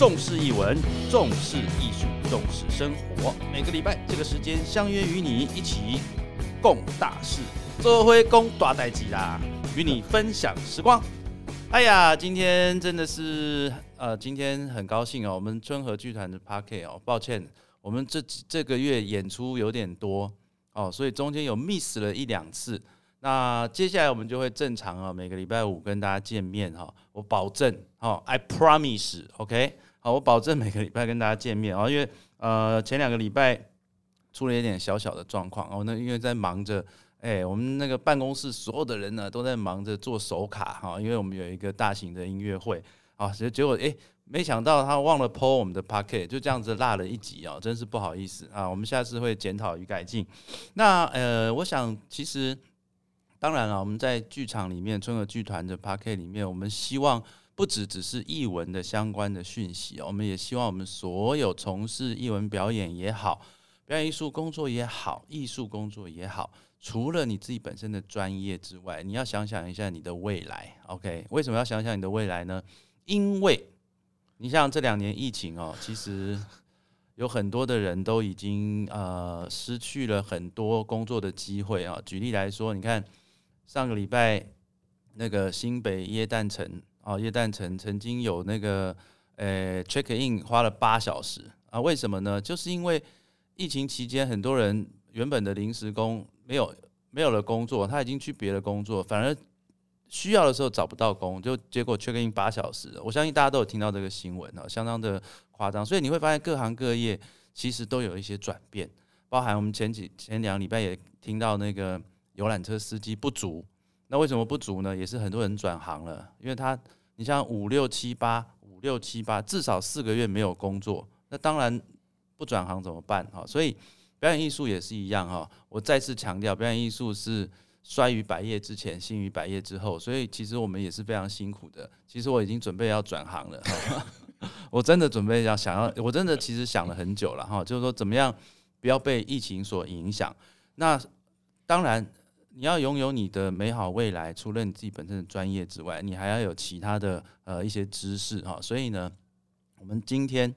重视译文，重视艺术，重视生活。每个礼拜这个时间相约与你一起共大事，做回公大代志啦，与你分享时光。哎呀，今天真的是呃，今天很高兴哦，我们春和剧团的 p a r k e 哦，抱歉，我们这这个月演出有点多哦，所以中间有 miss 了一两次。那接下来我们就会正常啊，每个礼拜五跟大家见面哈，我保证哈，I promise，OK。好，我保证每个礼拜跟大家见面啊，因为呃前两个礼拜出了一点小小的状况哦，那因为在忙着，哎，我们那个办公室所有的人呢都在忙着做手卡哈，因为我们有一个大型的音乐会啊，结结果哎，没想到他忘了 PO 我们的 packet，就这样子落了一集啊，真是不好意思啊，我们下次会检讨与改进。那呃，我想其实当然了，我们在剧场里面春和剧团的 packet 里面，我们希望。不只只是译文的相关的讯息我们也希望我们所有从事译文表演也好，表演艺术工作也好，艺术工作也好，除了你自己本身的专业之外，你要想想一下你的未来。OK，为什么要想想你的未来呢？因为你像这两年疫情哦，其实有很多的人都已经呃失去了很多工作的机会啊。举例来说，你看上个礼拜那个新北耶诞城。哦，叶诞城曾经有那个呃 check in 花了八小时啊？为什么呢？就是因为疫情期间，很多人原本的临时工没有没有了工作，他已经去别的工作，反而需要的时候找不到工，就结果 check in 八小时。我相信大家都有听到这个新闻啊，相当的夸张。所以你会发现各行各业其实都有一些转变，包含我们前几前两礼拜也听到那个游览车司机不足。那为什么不足呢？也是很多人转行了，因为他，你像五六七八五六七八，至少四个月没有工作，那当然不转行怎么办？哈，所以表演艺术也是一样哈。我再次强调，表演艺术是衰于百业之前，兴于百业之后，所以其实我们也是非常辛苦的。其实我已经准备要转行了，我真的准备要想要，我真的其实想了很久了哈，就是说怎么样不要被疫情所影响。那当然。你要拥有你的美好未来，除了你自己本身的专业之外，你还要有其他的呃一些知识哈。所以呢，我们今天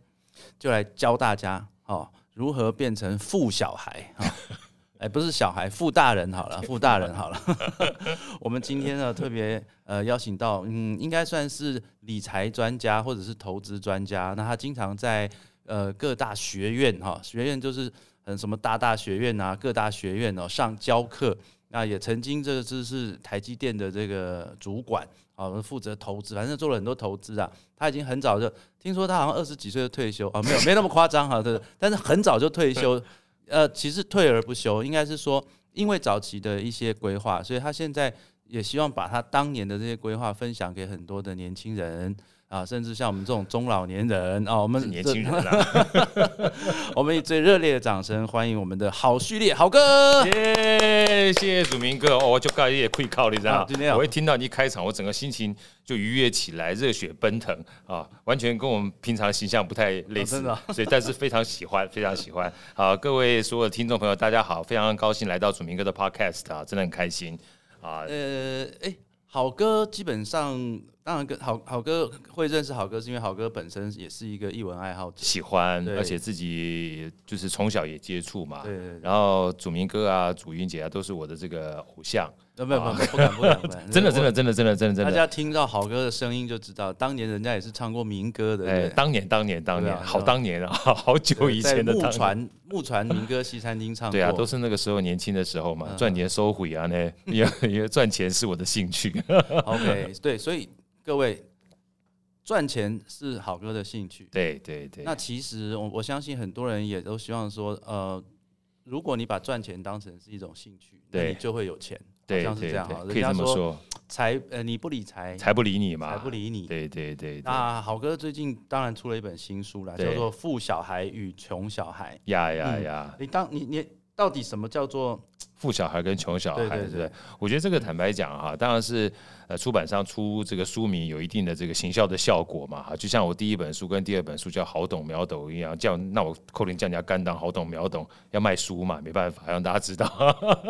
就来教大家哦如何变成富小孩哈。哎，不是小孩，富大人好了，富大人好了。我们今天呢特别呃邀请到嗯，应该算是理财专家或者是投资专家。那他经常在呃各大学院哈，学院就是嗯什么大大学院啊，各大学院哦上教课。那也曾经这个是台积电的这个主管啊，负责投资，反正做了很多投资啊。他已经很早就听说他好像二十几岁就退休啊，没有没那么夸张哈，对。但是很早就退休，呃，其实退而不休，应该是说因为早期的一些规划，所以他现在也希望把他当年的这些规划分享给很多的年轻人。啊，甚至像我们这种中老年人啊，我们年轻人，我们以最热烈的掌声欢迎我们的好序列好哥，耶！谢谢祖明哥哦，就盖也可以靠你知道我一听到你一开场，我整个心情就愉悦起来，热血奔腾啊，完全跟我们平常的形象不太类似，所以但是非常喜欢，非常喜欢。好，各位所有的听众朋友，大家好，非常高兴来到祖明哥的 Podcast 啊，真的很开心啊。呃，哎，好哥基本上。当然，跟好好哥会认识好哥，是因为好哥本身也是一个译文爱好者，喜欢，而且自己就是从小也接触嘛。对。然后祖明哥啊，祖云姐啊，都是我的这个偶像。没有没有，不敢不敢不敢。真的真的真的真的真的真的。大家听到好哥的声音就知道，当年人家也是唱过民歌的。哎，当年当年当年，好当年啊，好久以前的。木船木船民歌西餐厅唱。对啊，都是那个时候年轻的时候嘛，赚钱收回啊，那 因为因为赚钱是我的兴趣。OK，对，所以。各位，赚钱是好哥的兴趣。对对对。那其实我我相信很多人也都希望说，呃，如果你把赚钱当成是一种兴趣，那你就会有钱。对，像是这样哈。可以这么说。财呃，你不理财，财不理你嘛。财不理你。对对对。那好哥最近当然出了一本新书了，叫做《富小孩与穷小孩》。呀呀呀！你当你你到底什么叫做？富小孩跟穷小孩，对不对？我觉得这个坦白讲哈，当然是呃出版商出这个书名有一定的这个行销的效果嘛哈。就像我第一本书跟第二本书叫好懂秒懂一样，叫那我扣零降价干当好懂秒懂要卖书嘛，没办法让大家知道。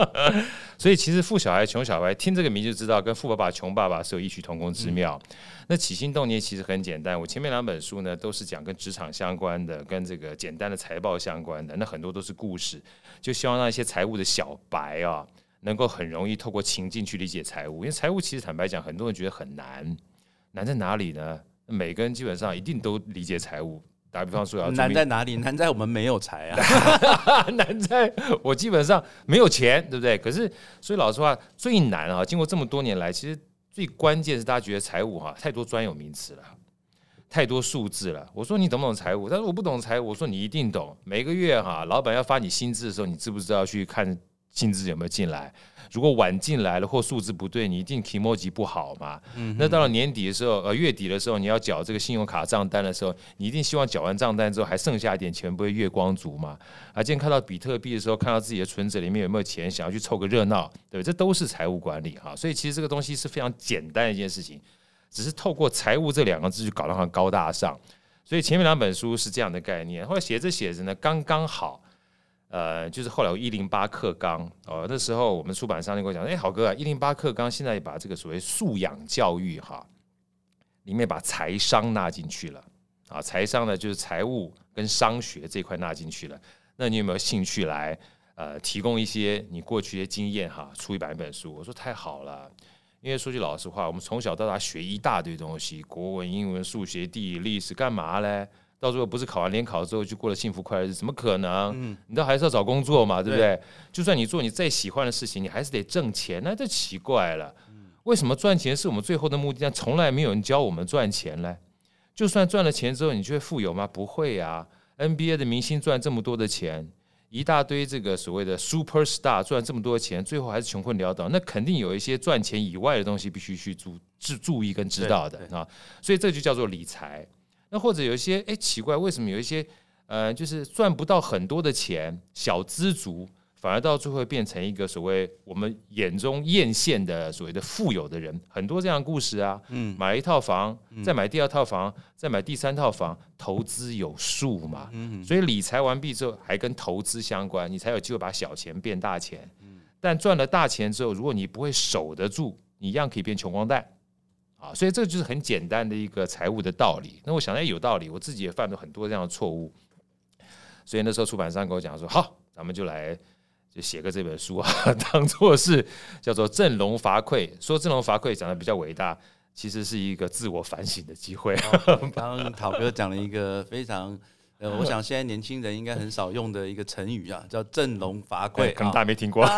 所以其实富小孩穷小孩听这个名就知道，跟富爸爸穷爸爸是有异曲同工之妙。那起心动念其实很简单，我前面两本书呢都是讲跟职场相关的，跟这个简单的财报相关的，那很多都是故事，就希望让一些财务的小白。来啊，能够很容易透过情境去理解财务，因为财务其实坦白讲，很多人觉得很难，难在哪里呢？每个人基本上一定都理解财务。打比方说，要难在哪里？难在我们没有财啊！难在我基本上没有钱，对不对？可是，所以老实话，最难啊！经过这么多年来，其实最关键是大家觉得财务哈太多专有名词了，太多数字了。我说你懂不懂财务？他说我不懂财务。我说你一定懂。每个月哈，老板要发你薪资的时候，你知不知道去看？薪资有没有进来？如果晚进来了或数字不对，你一定提莫级不好嘛。那到了年底的时候，呃，月底的时候，你要缴这个信用卡账单的时候，你一定希望缴完账单之后还剩下一点钱，不会月光族嘛？啊，今天看到比特币的时候，看到自己的存折里面有没有钱，想要去凑个热闹，对这都是财务管理哈。所以其实这个东西是非常简单的一件事情，只是透过财务这两个字就搞得很高大上。所以前面两本书是这样的概念，后来写着写着呢，刚刚好。呃，就是后来有一零八课纲哦，那时候我们出版商就跟我讲，哎，好哥啊，一零八课纲现在把这个所谓素养教育哈，里面把财商纳进去了啊，财商呢就是财务跟商学这块纳进去了，那你有没有兴趣来呃提供一些你过去的经验哈，出一百本书？我说太好了，因为说句老实话，我们从小到大学一大堆东西，国文、英文、数学、地理、历史，干嘛嘞？到最后不是考完联考之后就过了幸福快乐日子？怎么可能？嗯，你都还是要找工作嘛，对不对？就算你做你再喜欢的事情，你还是得挣钱，那就奇怪了。为什么赚钱是我们最后的目的？但从来没有人教我们赚钱呢？就算赚了钱之后，你就会富有吗？不会呀。NBA 的明星赚这么多的钱，一大堆这个所谓的 super star 赚这么多钱，最后还是穷困潦倒。那肯定有一些赚钱以外的东西必须去注注注意跟知道的啊。所以这就叫做理财。那或者有一些哎奇怪，为什么有一些呃就是赚不到很多的钱，小资族反而到最后变成一个所谓我们眼中艳羡的所谓的富有的人？很多这样的故事啊，嗯，买了一套房，再买第二套房，再买第三套房，投资有数嘛，嗯，所以理财完毕之后还跟投资相关，你才有机会把小钱变大钱，嗯，但赚了大钱之后，如果你不会守得住，你一样可以变穷光蛋。啊，所以这就是很简单的一个财务的道理。那我想，哎，有道理，我自己也犯了很多这样的错误。所以那时候出版商跟我讲说：“好，咱们就来就写个这本书啊，当做是叫做振聋发聩。说振聋发聩讲的比较伟大，其实是一个自我反省的机会。”刚刚陶哥讲了一个非常。呃，我想现在年轻人应该很少用的一个成语啊，叫振聋发聩，可能大家没听过。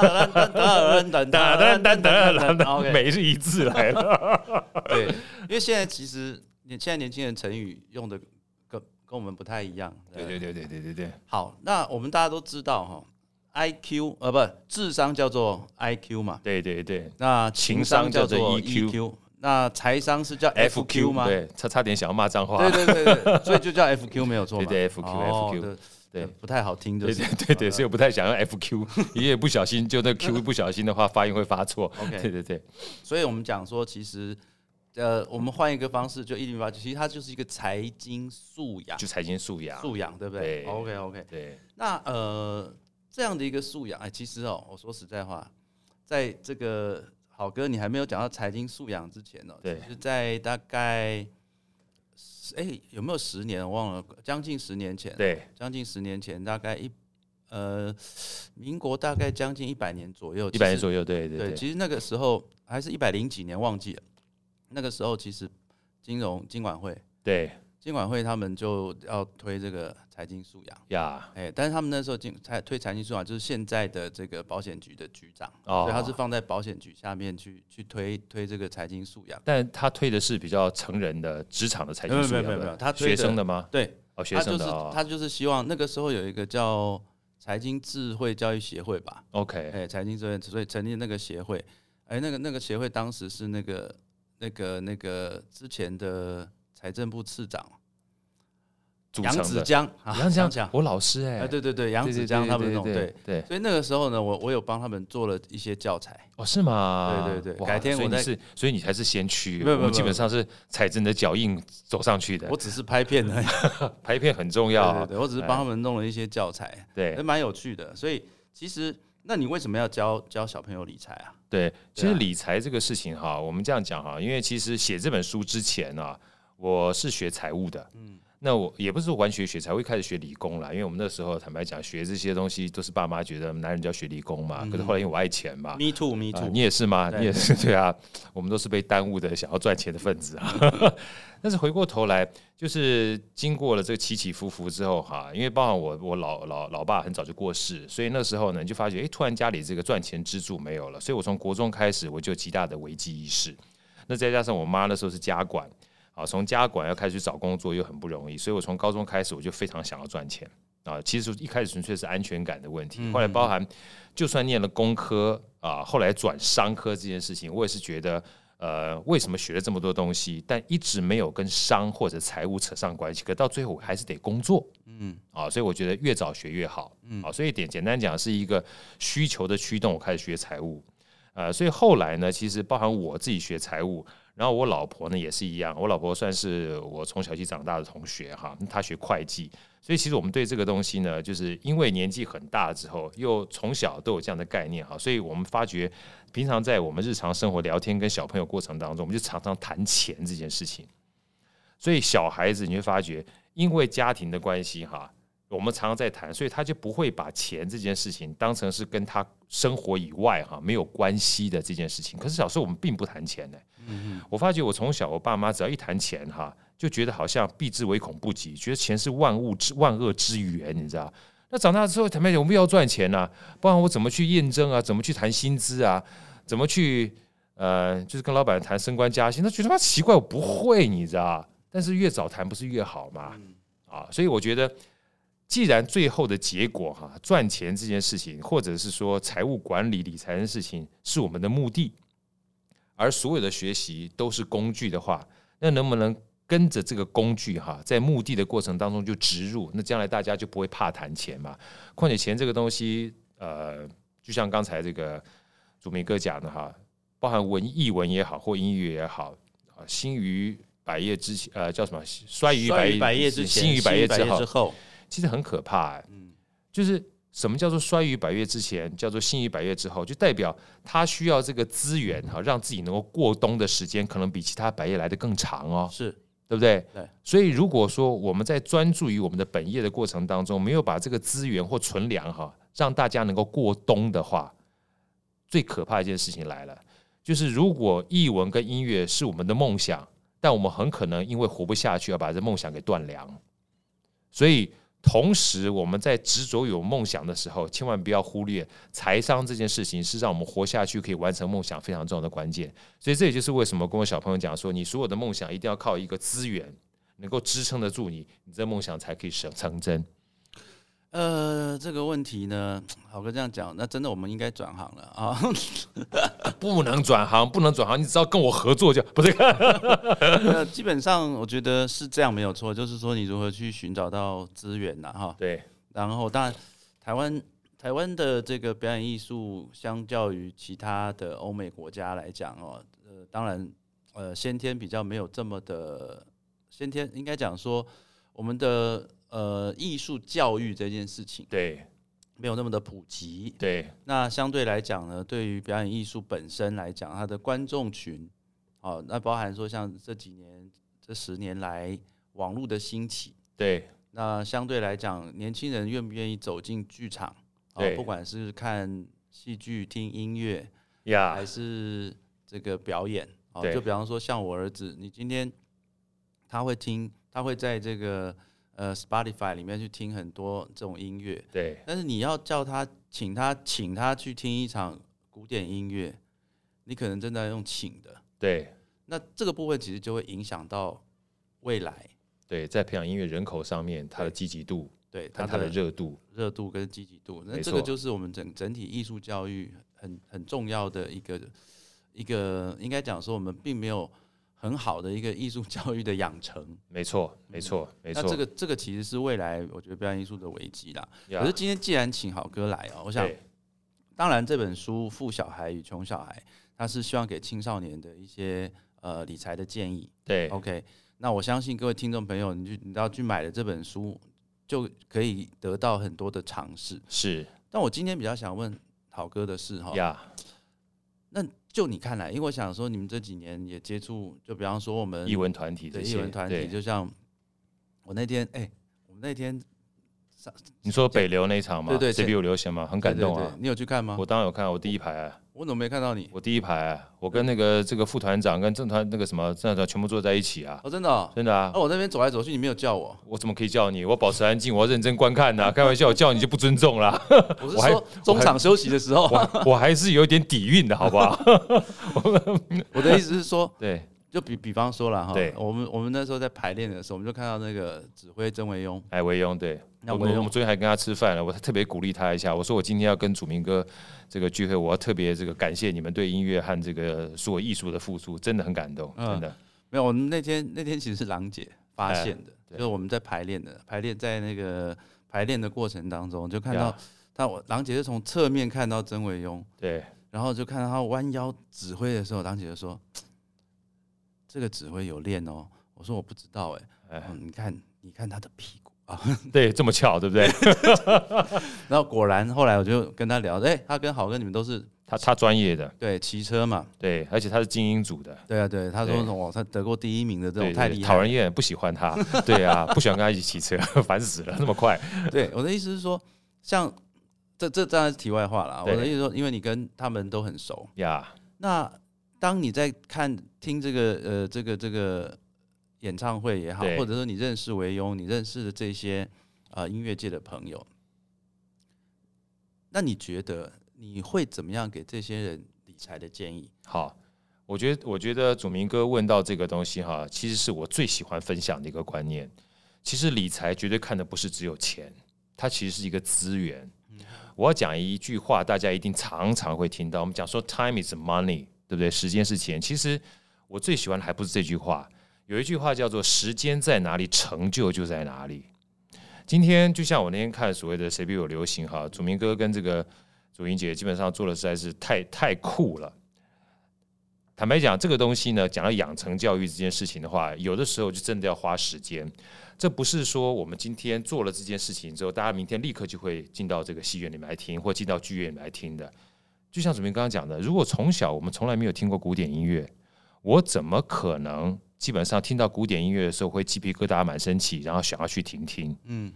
每日一字来了。对，因为现在其实年现在年轻人成语用的跟跟我们不太一样。对对对对对对对。好，那我们大家都知道哈，I Q 呃不，智商叫做 I Q 嘛。对对对。那情商叫做 E Q。那财商是叫 FQ 吗？对，差差点想要骂脏话。对对对，所以就叫 FQ 没有错。对对，FQ FQ，对，不太好听，就是对对，所以我不太想用 FQ，因为不小心就那 Q 不小心的话，发音会发错。OK，对对对，所以我们讲说，其实呃，我们换一个方式，就一零八九，其实它就是一个财经素养，就财经素养，素养对不对？OK OK，对。那呃，这样的一个素养，哎，其实哦，我说实在话，在这个。好哥，你还没有讲到财经素养之前呢。对，是在大概，哎，有没有十年？我忘了，将近十年前。对，将近十年前，大概一呃，民国大概将近一百年左右。一百年左右，对对对。其实那个时候还是一百零几年，忘记了。那个时候其实金融金管会。对。监管会他们就要推这个财经素养呀，哎，但是他们那时候经才推财经素养，就是现在的这个保险局的局长，所以他是放在保险局下面去去推推这个财经素养。但他推的是比较成人的职场的财经素养，没有没有没有，他学生的吗？对，哦，学生的，他就是希望那个时候有一个叫财经智慧教育协会吧，OK，哎，财经智慧，所以成立那个协会，哎，那个那个协会当时是那个那个那个之前的财政部次长。杨子江，杨子江，我老师哎，对对对，杨子江他们那种对对，所以那个时候呢，我我有帮他们做了一些教材哦，是吗？对对对，改天我再，所以你才是先驱，我们基本上是踩着你的脚印走上去的。我只是拍片的，拍片很重要，对对，我只是帮他们弄了一些教材，对，蛮有趣的。所以其实，那你为什么要教教小朋友理财啊？对，其实理财这个事情哈，我们这样讲哈，因为其实写这本书之前啊，我是学财务的，嗯。那我也不是完全学才会开始学理工啦，因为我们那时候坦白讲，学这些东西都是爸妈觉得男人就要学理工嘛。可是后来因为我爱钱嘛，me too，me too，你也是吗？你也是 对啊，我们都是被耽误的想要赚钱的分子啊。但是回过头来，就是经过了这个起起伏伏之后哈，因为包含我我老老老爸很早就过世，所以那时候呢就发觉，哎，突然家里这个赚钱支柱没有了，所以我从国中开始我就极大的危机意识。那再加上我妈那时候是家管。啊，从家管要开始找工作又很不容易，所以我从高中开始我就非常想要赚钱啊。其实一开始纯粹是安全感的问题，后来包含就算念了工科啊，后来转商科这件事情，我也是觉得呃，为什么学了这么多东西，但一直没有跟商或者财务扯上关系？可到最后我还是得工作，嗯啊，所以我觉得越早学越好，嗯啊，所以点简单讲是一个需求的驱动，我开始学财务，呃，所以后来呢，其实包含我自己学财务。然后我老婆呢也是一样，我老婆算是我从小一起长大的同学哈，她学会计，所以其实我们对这个东西呢，就是因为年纪很大之后，又从小都有这样的概念哈，所以我们发觉平常在我们日常生活聊天跟小朋友过程当中，我们就常常谈钱这件事情，所以小孩子你会发觉，因为家庭的关系哈。我们常常在谈，所以他就不会把钱这件事情当成是跟他生活以外哈没有关系的这件事情。可是小时候我们并不谈钱呢。嗯我发觉我从小我爸妈只要一谈钱哈，就觉得好像避之唯恐不及，觉得钱是万物之万恶之源，你知道？那长大之后，坦白讲，我们要赚钱呐，不然我怎么去验证啊？怎么去谈薪资啊？怎么去呃，就是跟老板谈升官加薪？他觉得他奇怪，我不会，你知道？但是越早谈不是越好嘛？啊，所以我觉得。既然最后的结果哈，赚钱这件事情，或者是说财务管理理财的事情是我们的目的，而所有的学习都是工具的话，那能不能跟着这个工具哈，在目的的过程当中就植入？那将来大家就不会怕谈钱嘛？况且钱这个东西，呃，就像刚才这个祖明哥讲的哈，包含文艺文也好，或音乐也好啊，兴于百业之前，呃，叫什么？衰于百业之前，兴于百业之后。其实很可怕，嗯，就是什么叫做衰于百月之前，叫做兴于百月之后，就代表他需要这个资源哈，让自己能够过冬的时间，可能比其他百业来的更长哦，是对不对？对。所以如果说我们在专注于我们的本业的过程当中，没有把这个资源或存粮哈，让大家能够过冬的话，最可怕一件事情来了，就是如果译文跟音乐是我们的梦想，但我们很可能因为活不下去，要把这梦想给断粮，所以。同时，我们在执着有梦想的时候，千万不要忽略财商这件事情，是让我们活下去、可以完成梦想非常重要的关键。所以，这也就是为什么跟我小朋友讲说，你所有的梦想一定要靠一个资源能够支撑得住你，你这梦想才可以成成真。呃，这个问题呢，好哥这样讲，那真的我们应该转行了 啊！不能转行，不能转行，你只要跟我合作就 不是。呃，基本上我觉得是这样没有错，就是说你如何去寻找到资源呐，哈。对。然后，当然，台湾台湾的这个表演艺术，相较于其他的欧美国家来讲哦，呃，当然，呃，先天比较没有这么的先天，应该讲说我们的。呃，艺术教育这件事情，对，没有那么的普及。对，那相对来讲呢，对于表演艺术本身来讲，它的观众群，哦，那包含说像这几年、这十年来网络的兴起，对，那相对来讲，年轻人愿不愿意走进剧场？对，不管是看戏剧、听音乐呀，还是这个表演，哦，就比方说像我儿子，你今天他会听，他会在这个。呃，Spotify 里面去听很多这种音乐，对。但是你要叫他，请他，请他去听一场古典音乐，你可能真的要用请的。对。那这个部分其实就会影响到未来。对，在培养音乐人口上面，它的积极度，对，它的热度，热度跟积极度，那这个就是我们整整体艺术教育很很重要的一个一个，应该讲说我们并没有。很好的一个艺术教育的养成。没错，没错，没错。那这个这个其实是未来我觉得表演艺术的危机啦。可是今天既然请好哥来啊，我想，当然这本书《富小孩与穷小孩》，他是希望给青少年的一些呃理财的建议。对，OK。那我相信各位听众朋友，你去你要去买了这本书，就可以得到很多的尝试。是，但我今天比较想问好哥的是哈，呀，那就你看来，因为我想说，你们这几年也接触，就比方说我们艺文团体的译文团体，就像我那天，哎，我们那天上。你说北流那一场吗？对对，C B 有流行吗？很感动啊！你有去看吗？我当然有看，我第一排啊。我怎么没看到你？我第一排啊，我跟那个这个副团长跟正团那个什么正团长全部坐在一起啊。哦，真的，真的啊。那，我那边走来走去，你没有叫我。我怎么可以叫你？我保持安静，我要认真观看的。开玩笑，我叫你就不尊重啦。我是说中场休息的时候，我还是有点底蕴的，好不好？我的意思是说，对。就比比方说了哈，对。我们我们那时候在排练的时候，我们就看到那个指挥曾维庸，哎，维庸，对，那我们我们昨天还跟他吃饭了，我特别鼓励他一下，我说我今天要跟祖明哥这个聚会，我要特别这个感谢你们对音乐和这个所有艺术的付出，真的很感动，真的。没有，我们那天那天其实是郎姐发现的，就是我们在排练的，排练在那个排练的过程当中，就看到他，我郎姐是从侧面看到曾维庸，对，然后就看到他弯腰指挥的时候，郎姐就说。这个指挥有练哦，我说我不知道哎，你看你看他的屁股啊，对，这么巧，对不对？然后果然后来我就跟他聊，哎，他跟好哥你们都是他他专业的，对，骑车嘛，对，而且他是精英组的，对啊，对，他说哦，他得过第一名的这种太厉害，讨人厌，不喜欢他，对啊，不喜欢跟他一起骑车，烦死了，那么快。对，我的意思是说，像这这当然是题外话了，我的意思说，因为你跟他们都很熟呀，那。当你在看听这个呃这个这个演唱会也好，或者说你认识维庸，你认识的这些啊音乐界的朋友，那你觉得你会怎么样给这些人理财的建议？好，我觉得我觉得祖明哥问到这个东西哈，其实是我最喜欢分享的一个观念。其实理财绝对看的不是只有钱，它其实是一个资源。我要讲一句话，大家一定常常会听到，我们讲说 “time is money”。对不对？时间是钱。其实我最喜欢的还不是这句话，有一句话叫做“时间在哪里，成就就在哪里”。今天就像我那天看所谓的“谁比我流行”哈，祖明哥跟这个祖英姐基本上做的实在是太太酷了。坦白讲，这个东西呢，讲到养成教育这件事情的话，有的时候就真的要花时间。这不是说我们今天做了这件事情之后，大家明天立刻就会进到这个戏院里面来听，或进到剧院里面来听的。就像主编刚刚讲的，如果从小我们从来没有听过古典音乐，我怎么可能基本上听到古典音乐的时候会鸡皮疙瘩满身起，然后想要去听听？嗯，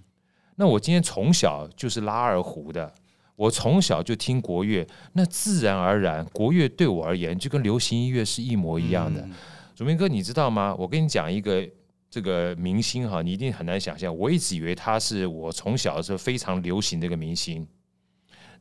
那我今天从小就是拉二胡的，我从小就听国乐，那自然而然国乐对我而言就跟流行音乐是一模一样的。主编哥，你知道吗？我跟你讲一个这个明星哈，你一定很难想象，我一直以为他是我从小的时候非常流行的一个明星，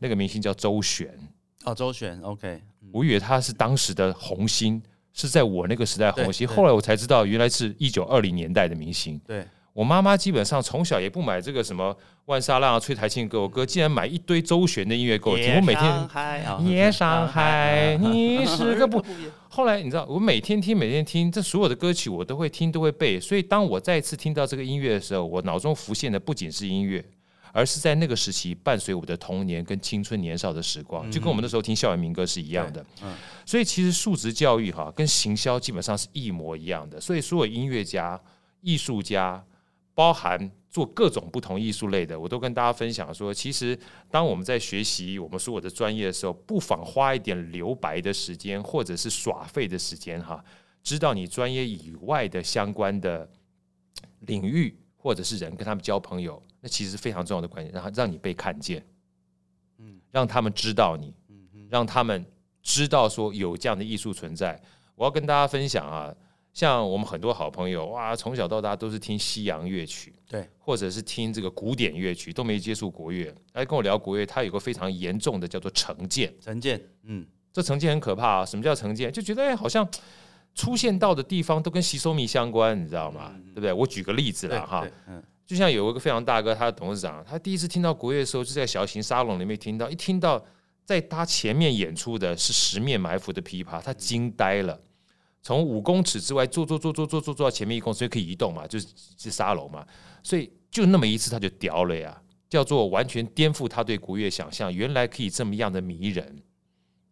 那个明星叫周璇。哦，周璇，OK，我以为他是当时的红星，是在我那个时代红星。后来我才知道，原来是一九二零年代的明星。对我妈妈基本上从小也不买这个什么万沙浪、啊、崔台庆给我哥，竟然买一堆周璇的音乐给我听。我每天夜上海，你是个不。后来你知道，我每天听，每天听，这所有的歌曲我都会听，都会背。所以当我再次听到这个音乐的时候，我脑中浮现的不仅是音乐。而是在那个时期伴随我的童年跟青春年少的时光，就跟我们那时候听校园民歌是一样的。嗯，所以其实数值教育哈跟行销基本上是一模一样的。所以所有音乐家、艺术家，包含做各种不同艺术类的，我都跟大家分享说，其实当我们在学习我们所有的专业的时候，不妨花一点留白的时间，或者是耍废的时间哈，知道你专业以外的相关的领域或者是人，跟他们交朋友。那其实非常重要的关键，让让你被看见，嗯，让他们知道你，嗯让他们知道说有这样的艺术存在。我要跟大家分享啊，像我们很多好朋友哇，从小到大都是听西洋乐曲，对，或者是听这个古典乐曲，都没接触国乐。来跟我聊国乐，他有个非常严重的叫做成见，成见，嗯，这成见很可怕啊。什么叫成见？就觉得哎，好像出现到的地方都跟吸收米相关，你知道吗？对不对？我举个例子了哈，嗯。就像有一个非常大哥，他的董事长，他第一次听到国乐的时候，就在小型沙龙里面听到，一听到在他前面演出的是十面埋伏的琵琶，他惊呆了。从五公尺之外坐坐坐坐坐坐坐到前面一公尺，所以可以移动嘛，就是是沙龙嘛，所以就那么一次他就屌了呀，叫做完全颠覆他对国乐想象，原来可以这么样的迷人。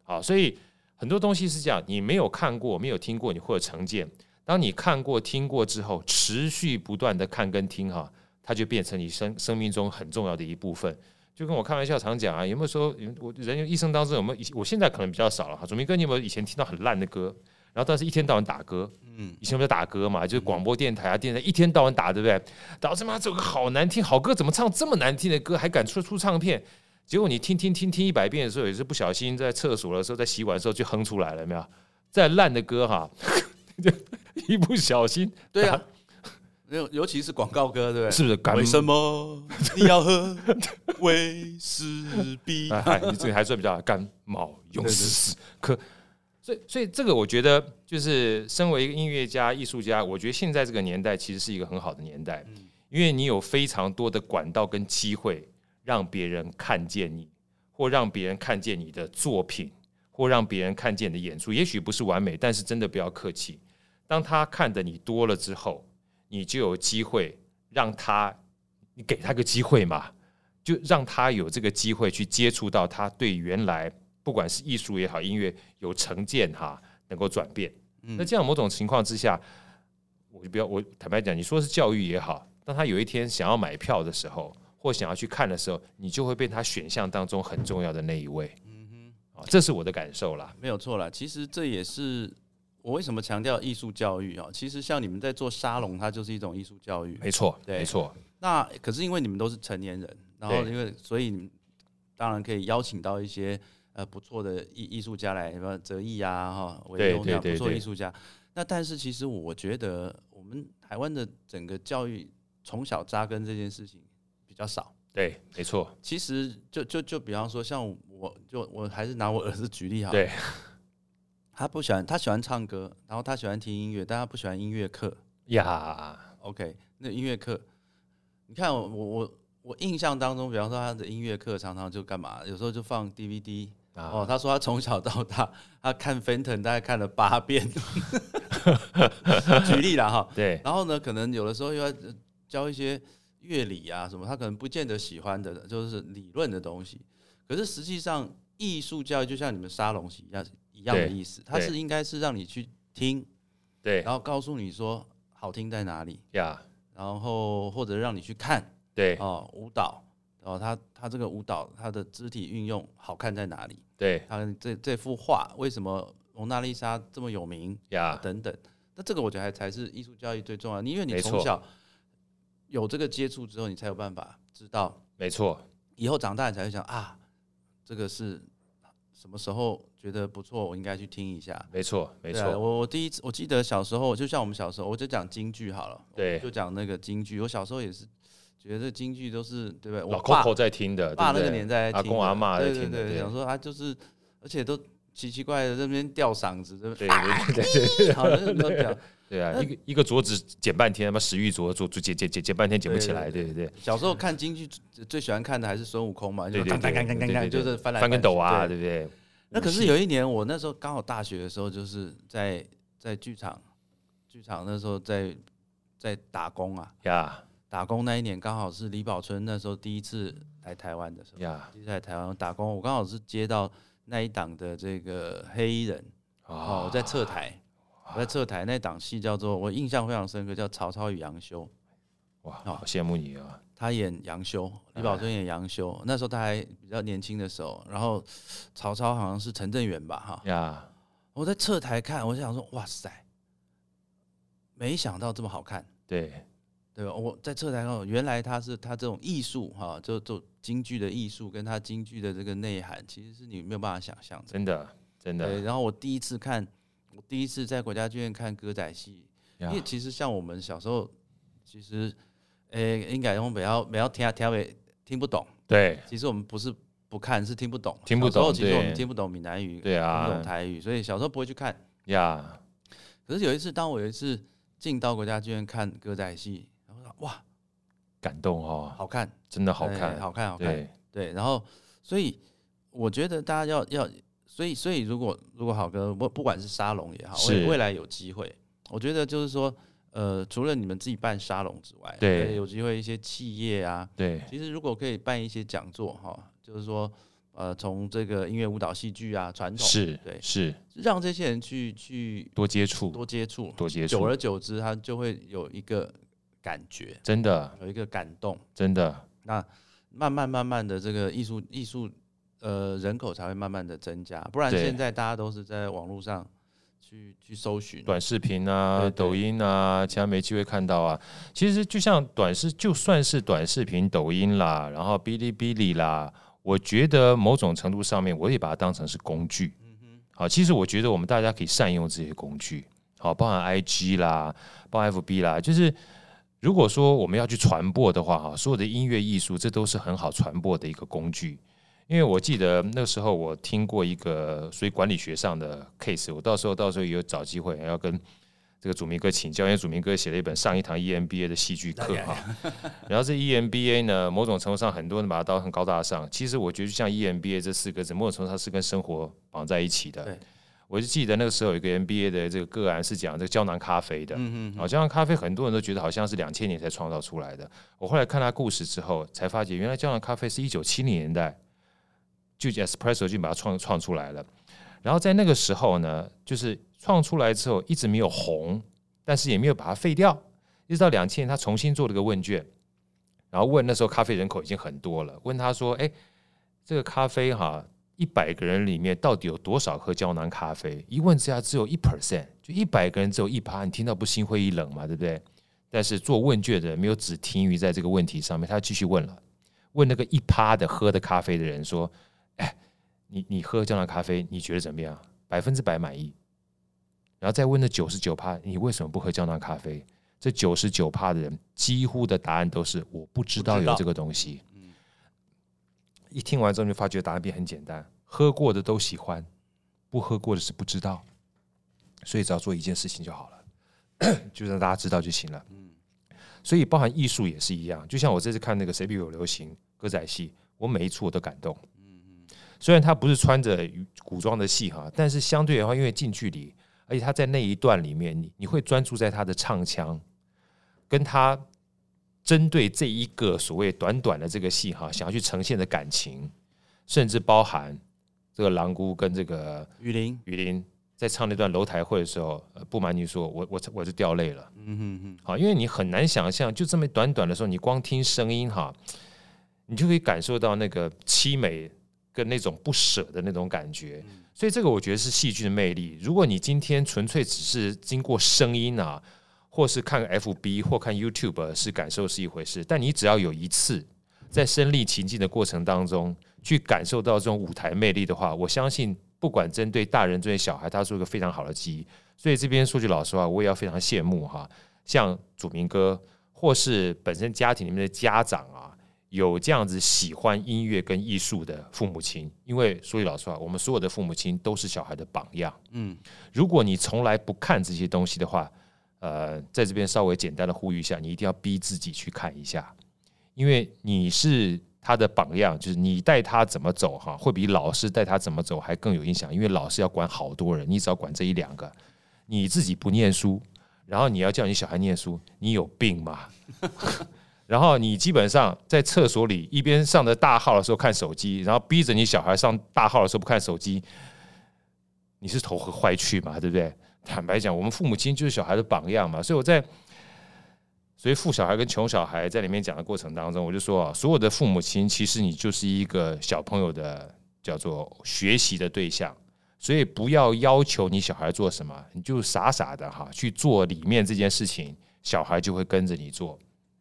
好，所以很多东西是这样，你没有看过、没有听过，你或者成见。当你看过、听过之后，持续不断的看跟听，哈，它就变成你生生命中很重要的一部分。就跟我开玩笑常讲啊，有没有说我人一生当中有没有？我现在可能比较少了哈。祖明哥，你有没有以前听到很烂的歌？然后但是一天到晚打歌，嗯，以前不是打歌嘛，就是广播电台啊、电台一天到晚打，对不对？导致妈这个好难听，好歌怎么唱这么难听的歌，还敢出出唱片？结果你听听听听一百遍的时候，也是不小心在厕所的时候，在洗碗的时候就哼出来了，没有？再烂的歌哈。一不小心，对啊，尤尤其是广告歌，对不对？是不是？为什么你要喝威士忌？哎，你这个还算比较感冒，用试试。可，所以，所以这个我觉得，就是身为一个音乐家、艺术家，我觉得现在这个年代其实是一个很好的年代，因为你有非常多的管道跟机会，让别人看见你，或让别人看见你的作品，或让别人看见你的演出。也许不是完美，但是真的不要客气。当他看的你多了之后，你就有机会让他，你给他个机会嘛，就让他有这个机会去接触到他对原来不管是艺术也好，音乐有成见哈，能够转变。那这样某种情况之下，我就不要我坦白讲，你说是教育也好，当他有一天想要买票的时候，或想要去看的时候，你就会被他选项当中很重要的那一位。嗯哼，啊，这是我的感受啦，没有错啦。其实这也是。我为什么强调艺术教育啊？其实像你们在做沙龙，它就是一种艺术教育。没错，没错。那可是因为你们都是成年人，然后因为所以当然可以邀请到一些呃不错的艺艺术家来，什么泽艺啊哈，韦东这样不错艺术家。那但是其实我觉得我们台湾的整个教育从小扎根这件事情比较少。对，没错。其实就就就比方说，像我就我还是拿我儿子举例哈。对。他不喜欢，他喜欢唱歌，然后他喜欢听音乐，但他不喜欢音乐课呀。OK，那音乐课，你看我我我印象当中，比方说他的音乐课常常就干嘛？有时候就放 DVD 哦。他说他从小到大，他看 Fenton 大概看了八遍。举例了哈，对。然后呢，可能有的时候又要教一些乐理啊什么，他可能不见得喜欢的，就是理论的东西。可是实际上，艺术教育就像你们沙龙一样。一样的意思，它是应该是让你去听，对，然后告诉你说好听在哪里呀，然后或者让你去看，对，哦，舞蹈，然后他他这个舞蹈他的肢体运用好看在哪里？对，他这这幅画为什么蒙娜丽莎这么有名呀？等等，那这个我觉得还才是艺术教育最重要，因为你从小有这个接触之后，你才有办法知道，没错，以后长大你才会想啊，这个是。什么时候觉得不错，我应该去听一下。没错，没错。我我第一次我记得小时候，就像我们小时候，我就讲京剧好了。对，就讲那个京剧。我小时候也是觉得京剧都是对不对？老 Coco 在听的，爸那个年代阿公阿妈在听的。想说他就是，而且都奇奇怪的这边吊嗓子，对对对 对，好像都吊。对啊，一个一个镯子剪半天，他妈石玉镯镯剪剪剪剪半天剪不起来，对对对。小时候看京剧最喜欢看的还是孙悟空嘛，对对对，就是翻来翻跟斗啊，对不对？那可是有一年，我那时候刚好大学的时候，就是在在剧场，剧场那时候在在打工啊，呀，打工那一年刚好是李宝春那时候第一次来台湾的时候，呀，第一次来台湾打工，我刚好是接到那一档的这个黑衣人，哦，我在侧台。我在侧台那档戏叫做我印象非常深刻，叫《曹操与杨修》。哇，好羡慕你啊！他演杨修，李宝春演杨修。那时候他还比较年轻的时候，然后曹操好像是陈正元吧？哈呀！我在侧台看，我就想说，哇塞，没想到这么好看。对，对吧？我在侧台看，原来他是他这种艺术哈，就就京剧的艺术，跟它京剧的这个内涵，其实是你没有办法想象的。真的，真的。对，然后我第一次看。我第一次在国家剧院看歌仔戏，因为其实像我们小时候，其实，诶，应该用不要不要听听不听不懂。对，其实我们不是不看，是听不懂。听不懂。其实我们听不懂闽南语，对啊，听不懂台语，所以小时候不会去看。呀。可是有一次，当我有一次进到国家剧院看歌仔戏，然后哇，感动哦，好看，真的好看，好看，好看。对，然后，所以我觉得大家要要。所以，所以如果如果好哥不不管是沙龙也好，未未来有机会，我觉得就是说，呃，除了你们自己办沙龙之外，对，有机会一些企业啊，对，其实如果可以办一些讲座哈，就是说，呃，从这个音乐、舞蹈、戏剧啊，传统是，对，是。让这些人去去多接触，多接触，多接触，久而久之，他就会有一个感觉，真的有一个感动，真的。那慢慢慢慢的，这个艺术艺术。呃，人口才会慢慢的增加，不然现在大家都是在网络上去去搜寻短视频啊、抖音啊，其他没机会看到啊。其实就像短视，就算是短视频、抖音啦，然后哔哩哔哩啦，我觉得某种程度上面，我也把它当成是工具。嗯哼，好，其实我觉得我们大家可以善用这些工具，好，包含 IG 啦，包含 FB 啦，就是如果说我们要去传播的话，哈，所有的音乐艺术，这都是很好传播的一个工具。因为我记得那时候我听过一个所以管理学上的 case，我到时候到时候有找机会要跟这个祖明哥请教，因为祖明哥写了一本上一堂 EMBA 的戏剧课哈。然后这 EMBA 呢，某种程度上很多人把它当很高大上，其实我觉得像 EMBA 这四个字，某种程度上是跟生活绑在一起的。我就记得那个时候有一个 MBA 的这个个案是讲这个胶囊咖啡的，嗯嗯，啊，胶囊咖啡很多人都觉得好像是两千年才创造出来的。我后来看他故事之后，才发觉原来胶囊咖啡是一九七零年代。就 espresso 就把它创创出来了，然后在那个时候呢，就是创出来之后一直没有红，但是也没有把它废掉，一直到两千年他重新做了个问卷，然后问那时候咖啡人口已经很多了，问他说：“哎，这个咖啡哈，一百个人里面到底有多少喝胶囊咖啡？”一问之下只有一 percent，就一百个人只有一趴，你听到不心灰意冷嘛，对不对？但是做问卷的人没有只停于在这个问题上面，他继续问了，问那个一趴的喝的咖啡的人说。哎，你你喝胶囊咖啡，你觉得怎么样？百分之百满意。然后再问那九十九趴，你为什么不喝胶囊咖啡？这九十九趴的人，几乎的答案都是我不知道有这个东西。一听完之后就发觉答案变很简单：喝过的都喜欢，不喝过的是不知道。所以只要做一件事情就好了，就让大家知道就行了。所以包含艺术也是一样，就像我这次看那个谁比我流行歌仔戏，我每一处我都感动。虽然他不是穿着古装的戏哈，但是相对的话，因为近距离，而且他在那一段里面，你你会专注在他的唱腔，跟他针对这一个所谓短短的这个戏哈，想要去呈现的感情，甚至包含这个狼姑跟这个雨林雨林在唱那段楼台会的时候，呃，不瞒你说，我我我就掉泪了，嗯哼哼，好，因为你很难想象，就这么短短的时候，你光听声音哈，你就可以感受到那个凄美。跟那种不舍的那种感觉，所以这个我觉得是戏剧的魅力。如果你今天纯粹只是经过声音啊，或是看 FB 或看 YouTube 是感受是一回事，但你只要有一次在身历情境的过程当中去感受到这种舞台魅力的话，我相信不管针对大人针对小孩，他是一个非常好的记忆。所以这边说句老实话，我也要非常羡慕哈，像祖明哥或是本身家庭里面的家长啊。有这样子喜欢音乐跟艺术的父母亲，因为说句老实话，我们所有的父母亲都是小孩的榜样。嗯，如果你从来不看这些东西的话，呃，在这边稍微简单的呼吁一下，你一定要逼自己去看一下，因为你是他的榜样，就是你带他怎么走哈，会比老师带他怎么走还更有影响。因为老师要管好多人，你只要管这一两个，你自己不念书，然后你要叫你小孩念书，你有病吗？然后你基本上在厕所里一边上着大号的时候看手机，然后逼着你小孩上大号的时候不看手机，你是投何坏去嘛？对不对？坦白讲，我们父母亲就是小孩的榜样嘛。所以我在所以富小孩跟穷小孩在里面讲的过程当中，我就说啊，所有的父母亲其实你就是一个小朋友的叫做学习的对象，所以不要要求你小孩做什么，你就傻傻的哈去做里面这件事情，小孩就会跟着你做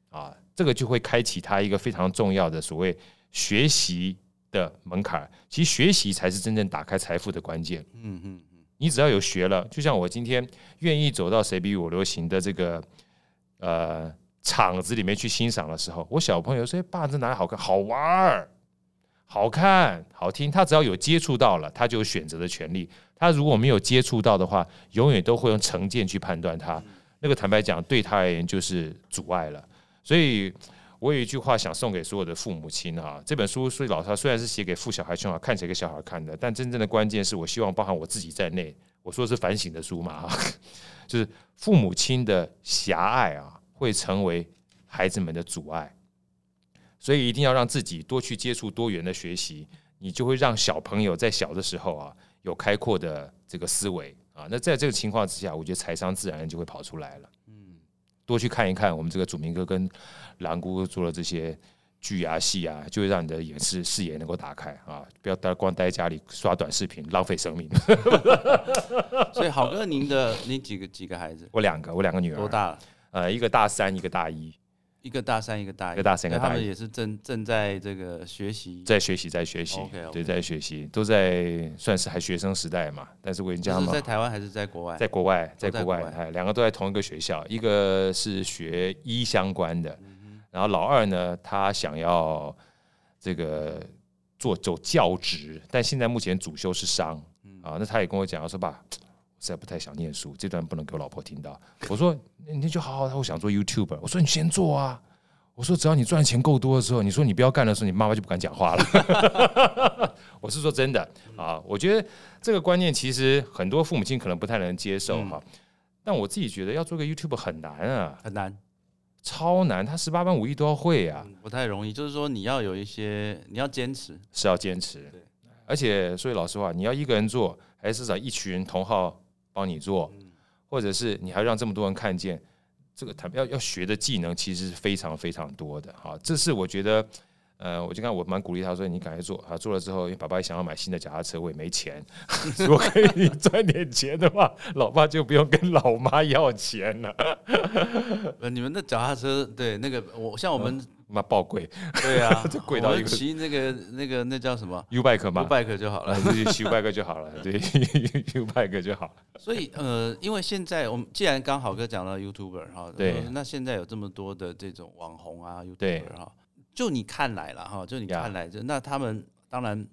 啊。这个就会开启他一个非常重要的所谓学习的门槛。其实学习才是真正打开财富的关键。嗯嗯，你只要有学了，就像我今天愿意走到谁比我流行的这个呃场子里面去欣赏的时候，我小朋友说：“爸，这哪里好看？好玩儿，好看，好听。”他只要有接触到了，他就有选择的权利。他如果没有接触到的话，永远都会用成见去判断他。那个坦白讲，对他而言就是阻碍了。所以，我有一句话想送给所有的父母亲哈，这本书所以老他虽然是写给父小孩群啊，看起来给小孩看的，但真正的关键是我希望包含我自己在内，我说的是反省的书嘛，就是父母亲的狭隘啊，会成为孩子们的阻碍，所以一定要让自己多去接触多元的学习，你就会让小朋友在小的时候啊，有开阔的这个思维啊，那在这个情况之下，我觉得财商自然就会跑出来了。多去看一看我们这个祖明哥跟蓝姑做的这些剧啊戏啊，就会让你的眼视视野能够打开啊！不要待光待在家里刷短视频，浪费生命。所以好哥，您的您几个几个孩子？我两个，我两个女儿。多大了？呃，一个大三，一个大一。一个大三，一个大一。个大三，一个大一，他们也是正正在这个学习，在学习，在学习，对，在学习，都在算是还学生时代嘛。但是我已经教他们在台湾还是在国外，在国外，在国外，哎，两个都在同一个学校，一个是学医相关的，然后老二呢，他想要这个做走教职，但现在目前主修是商，啊，那他也跟我讲，说爸，我实在不太想念书，这段不能给我老婆听到。我说。你就好好，他我想做 YouTuber。我说你先做啊。我说只要你赚钱够多的时候，你说你不要干的时候，你妈妈就不敢讲话了。我是说真的啊。我觉得这个观念其实很多父母亲可能不太能接受哈。但我自己觉得要做个 YouTuber 很难啊，很难，超难。他十八般武艺都要会啊，不太容易。就是说你要有一些，你要坚持，是要坚持。对，而且说句老实话，你要一个人做，还是找一群同好帮你做？或者是你还让这么多人看见，这个他们要要学的技能其实是非常非常多的哈。这是我觉得，呃，我就看我蛮鼓励他说你赶快做啊，做了之后，因为爸爸想要买新的脚踏车，我也没钱，如果可以 赚点钱的话，老爸就不用跟老妈要钱了。呃，你们的脚踏车对那个我像我们。妈爆贵，对啊，这贵到一个骑那个那个那叫什么？U bike 吗？U bike 就好了，骑 U bike 就好了，对，U bike 就好了。所以呃，因为现在我们既然刚好哥讲到 YouTuber 哈，对，那现在有这么多的这种网红啊，YouTuber 哈，就你看来了哈，就你看来，就那他们当然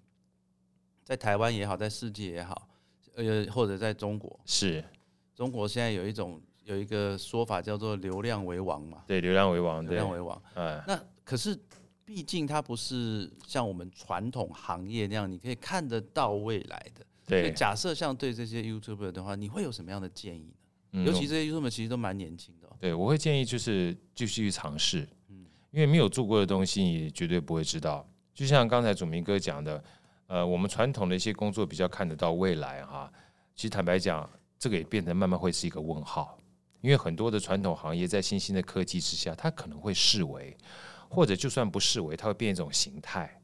在台湾也好，在世界也好，呃，或者在中国，是中国现在有一种。有一个说法叫做“流量为王”嘛，对，流量为王，流量为王。嗯，那可是毕竟它不是像我们传统行业那样，你可以看得到未来的。对，假设像对这些 YouTuber 的话，你会有什么样的建议呢？尤其这些 YouTuber 其实都蛮年轻的。对，我会建议就是继续尝试，嗯，因为没有做过的东西，你绝对不会知道。就像刚才祖明哥讲的，呃，我们传统的一些工作比较看得到未来哈。其实坦白讲，这个也变得慢慢会是一个问号。因为很多的传统行业在新兴的科技之下，它可能会视为，或者就算不视为，它会变一种形态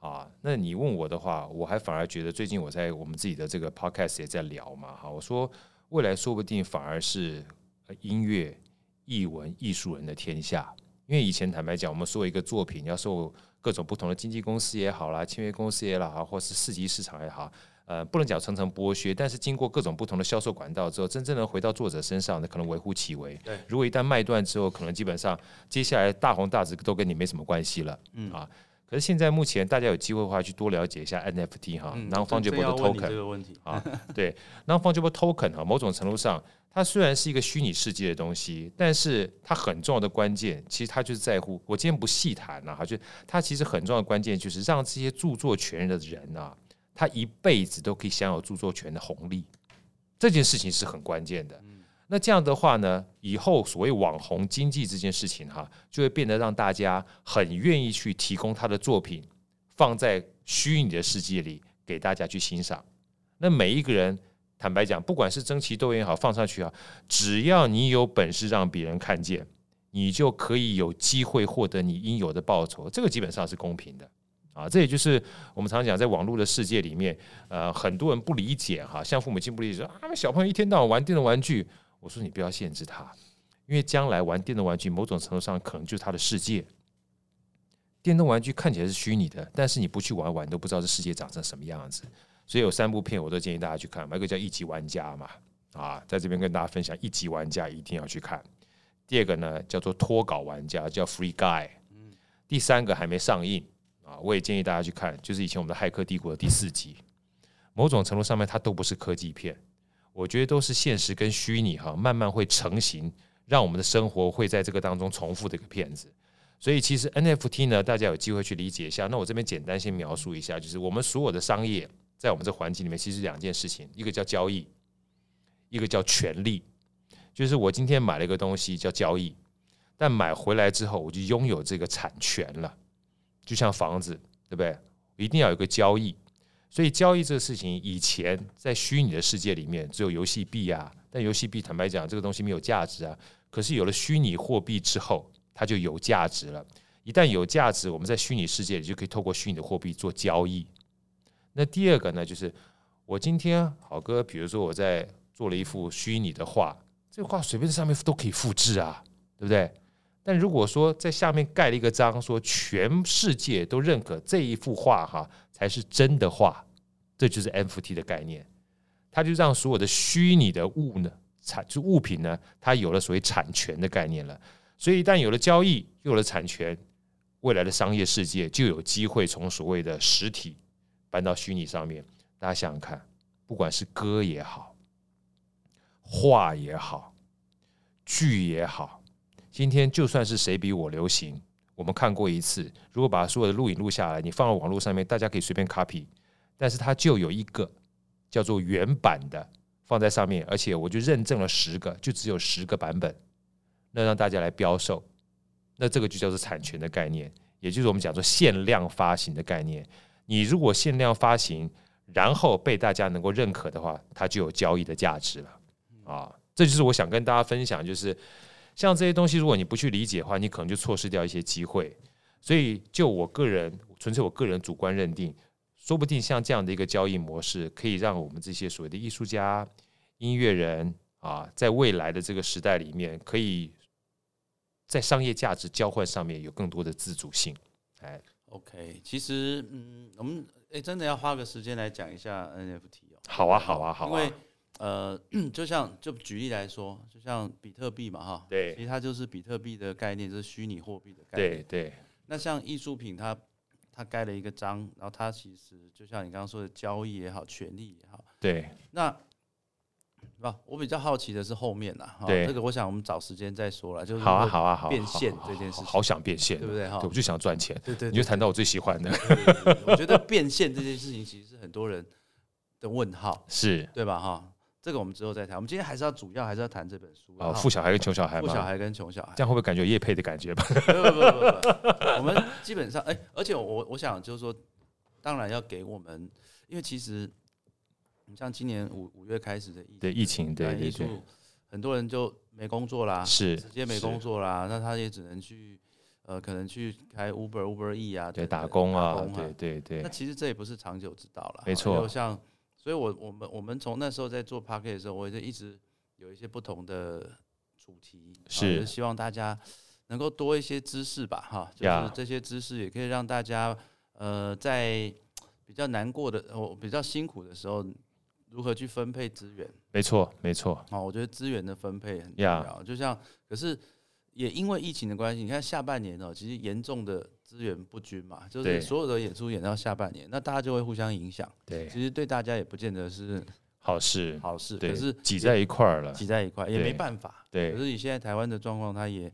啊。那你问我的话，我还反而觉得，最近我在我们自己的这个 podcast 也在聊嘛，哈，我说未来说不定反而是音乐、艺文、艺术人的天下。因为以前坦白讲，我们说一个作品要受各种不同的经纪公司也好啦，签约公司也好，或是四级市场也好。呃，不能讲层层剥削，但是经过各种不同的销售管道之后，真正的回到作者身上，那可能微乎其微。对，如果一旦卖断之后，可能基本上接下来大红大紫都跟你没什么关系了。嗯啊，可是现在目前大家有机会的话，去多了解一下 NFT 哈，Non Fungible Token 这个问题啊，对，Non Fungible Token 哈，某种程度上，它虽然是一个虚拟世界的东西，但是它很重要的关键，其实它就是在乎。我今天不细谈了哈，就它其实很重要的关键就是让这些著作权的人啊。他一辈子都可以享有著作权的红利，这件事情是很关键的。那这样的话呢，以后所谓网红经济这件事情哈，就会变得让大家很愿意去提供他的作品，放在虚拟的世界里给大家去欣赏。那每一个人，坦白讲，不管是争奇斗艳也好，放上去啊，只要你有本事让别人看见，你就可以有机会获得你应有的报酬。这个基本上是公平的。啊，这也就是我们常讲，在网络的世界里面，呃，很多人不理解哈，像父母亲不理解，说啊，小朋友一天到晚玩电动玩具，我说你不要限制他，因为将来玩电动玩具，某种程度上可能就是他的世界。电动玩具看起来是虚拟的，但是你不去玩玩，都不知道这世界长成什么样子。所以有三部片，我都建议大家去看，一个叫《一级玩家》嘛，啊，在这边跟大家分享，《一级玩家》一定要去看。第二个呢，叫做脱稿玩家，叫《Free Guy》。嗯。第三个还没上映。啊，我也建议大家去看，就是以前我们的《骇客帝国》的第四集，某种程度上面它都不是科技片，我觉得都是现实跟虚拟哈慢慢会成型，让我们的生活会在这个当中重复的一个片子。所以其实 NFT 呢，大家有机会去理解一下。那我这边简单先描述一下，就是我们所有的商业在我们这环境里面，其实两件事情，一个叫交易，一个叫权利。就是我今天买了一个东西叫交易，但买回来之后我就拥有这个产权了，就像房子，对不对？一定要有个交易。所以交易这个事情，以前在虚拟的世界里面只有游戏币啊，但游戏币坦白讲，这个东西没有价值啊。可是有了虚拟货币之后，它就有价值了。一旦有价值，我们在虚拟世界里就可以透过虚拟的货币做交易。那第二个呢，就是我今天好哥，比如说我在做了一幅虚拟的画，这画随便在上面都可以复制啊，对不对？但如果说在下面盖了一个章，说全世界都认可这一幅画哈才是真的画，这就是 NFT 的概念，它就让所有的虚拟的物呢产就物品呢，它有了所谓产权的概念了。所以一旦有了交易，有了产权，未来的商业世界就有机会从所谓的实体搬到虚拟上面。大家想想看，不管是歌也好，画也好，剧也好。今天就算是谁比我流行，我们看过一次。如果把所有的录影录下来，你放到网络上面，大家可以随便 copy。但是它就有一个叫做原版的放在上面，而且我就认证了十个，就只有十个版本，那让大家来标售。那这个就叫做产权的概念，也就是我们讲说限量发行的概念。你如果限量发行，然后被大家能够认可的话，它就有交易的价值了。啊，这就是我想跟大家分享，就是。像这些东西，如果你不去理解的话，你可能就错失掉一些机会。所以，就我个人，纯粹我个人主观认定，说不定像这样的一个交易模式，可以让我们这些所谓的艺术家、音乐人啊，在未来的这个时代里面，可以在商业价值交换上面有更多的自主性。哎，OK，其实，嗯，我们哎，真的要花个时间来讲一下 NFT 哦。好啊，好啊，好啊。呃，就像就举例来说，就像比特币嘛，哈，对，其实它就是比特币的概念，就是虚拟货币的概念。对对。那像艺术品，它它盖了一个章，然后它其实就像你刚刚说的交易也好，权利也好。对。那，不，我比较好奇的是后面呐，对，这个我想我们找时间再说了。就是好啊，好啊，好。变现这件事，好想变现，对不对？哈，我就想赚钱。对对。你就谈到我最喜欢的。我觉得变现这件事情，其实是很多人的问号，是对吧？哈。这个我们之后再谈。我们今天还是要主要还是要谈这本书啊，富小孩跟穷小孩，富小孩跟穷小孩，这样会不会感觉叶配的感觉吧？不不不不，我们基本上哎，而且我我想就是说，当然要给我们，因为其实你像今年五五月开始的疫对疫情对对对，很多人就没工作啦，是直接没工作啦，那他也只能去呃，可能去开 Uber Uber E 啊，对打工啊，对对对。那其实这也不是长久之道了，没错，像。所以，我我们我们从那时候在做 p a r k e t 的时候，我就一直有一些不同的主题，是希望大家能够多一些知识吧，哈，就是这些知识也可以让大家，呃，在比较难过的、我比较辛苦的时候，如何去分配资源？没错，没错。啊，我觉得资源的分配很重要。就像，可是也因为疫情的关系，你看下半年哦，其实严重的。资源不均嘛，就是所有的演出演到下半年，那大家就会互相影响。对，其实对大家也不见得是好事，好事。可是挤在一块儿了，挤在一块也没办法。对，可是你现在台湾的状况，它也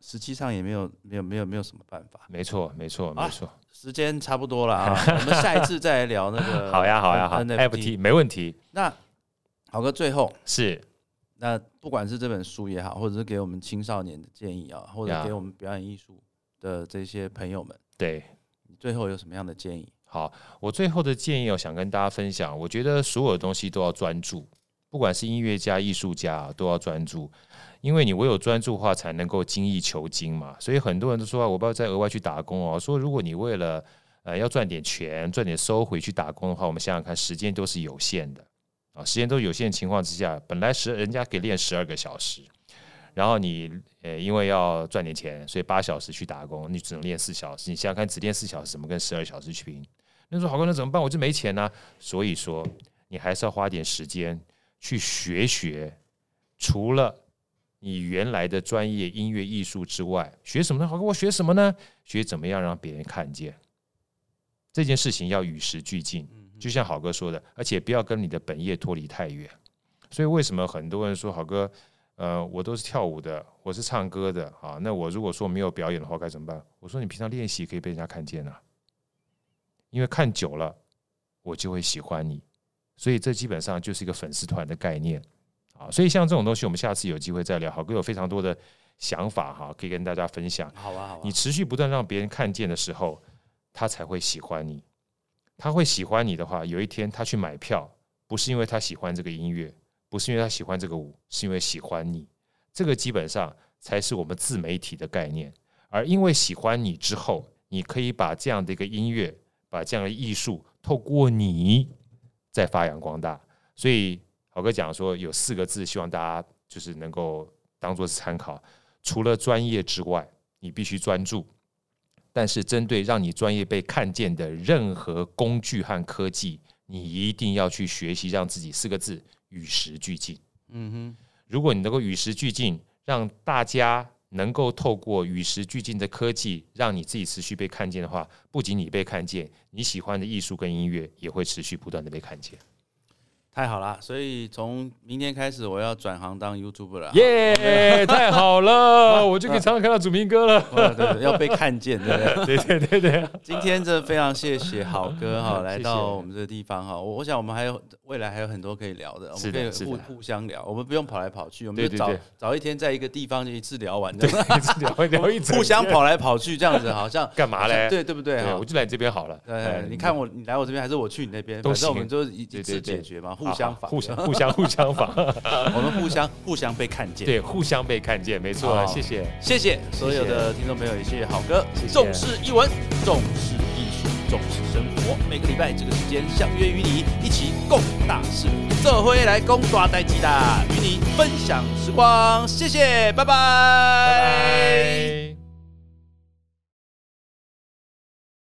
实际上也没有没有没有没有什么办法。没错，没错，没错。时间差不多了啊，我们下一次再来聊那个。好呀，好呀，好。NFT 没问题。那好哥，最后是那不管是这本书也好，或者是给我们青少年的建议啊，或者给我们表演艺术。的这些朋友们，对你最后有什么样的建议？好，我最后的建议，我想跟大家分享。我觉得所有的东西都要专注，不管是音乐家、艺术家，都要专注，因为你唯有专注的话，才能够精益求精嘛。所以很多人都说，我不要再额外去打工哦。说如果你为了呃要赚点钱、赚点收回去打工的话，我们想想看，时间都是有限的啊，时间都有限情况之下，本来十人家给练十二个小时。然后你呃，因为要赚点钱，所以八小时去打工，你只能练四小时。你想想看，只练四小时怎么跟十二小时去拼？那说好哥，那怎么办？我就没钱呢。所以说，你还是要花点时间去学学。除了你原来的专业音乐艺术之外，学什么呢？好哥，我学什么呢？学怎么样让别人看见这件事情，要与时俱进。就像好哥说的，而且不要跟你的本业脱离太远。所以为什么很多人说好哥？呃，我都是跳舞的，我是唱歌的啊。那我如果说没有表演的话，该怎么办？我说你平常练习可以被人家看见啊，因为看久了，我就会喜欢你。所以这基本上就是一个粉丝团的概念啊。所以像这种东西，我们下次有机会再聊。好哥有非常多的想法哈，可以跟大家分享。好啊，好啊。你持续不断让别人看见的时候，他才会喜欢你。他会喜欢你的话，有一天他去买票，不是因为他喜欢这个音乐，不是因为他喜欢这个舞，是因为喜欢你。这个基本上才是我们自媒体的概念。而因为喜欢你之后，你可以把这样的一个音乐，把这样的艺术，透过你再发扬光大。所以好哥讲说有四个字，希望大家就是能够当做是参考。除了专业之外，你必须专注。但是，针对让你专业被看见的任何工具和科技，你一定要去学习，让自己四个字与时俱进。嗯哼，如果你能够与时俱进，让大家能够透过与时俱进的科技，让你自己持续被看见的话，不仅你被看见，你喜欢的艺术跟音乐也会持续不断的被看见。太好了，所以从明天开始我要转行当 YouTuber 了。耶，太好了，我就可以常常看到祖明哥了。对对，要被看见，对不对？对对对对。今天真的非常谢谢好哥哈，来到我们这个地方哈。我我想我们还有未来还有很多可以聊的，我们可以互互相聊，我们不用跑来跑去，我们就找找一天在一个地方就一次聊完，一次聊聊 一互相跑来跑去这样子，好像干嘛嘞？对对不对？我就来这边好了。对，你看我你来我这边还是我去你那边，反正我们就一次解决嘛，互相互相。互相互相访，我们互相互相被看见，对，互相被看见，没错，谢谢，谢谢所有的听众朋友，也谢谢好哥，重视译文，重视艺术，重视生活，每个礼拜这个时间相约与你一起共大事，这回来共抓代机的，与你分享时光，谢谢，拜拜。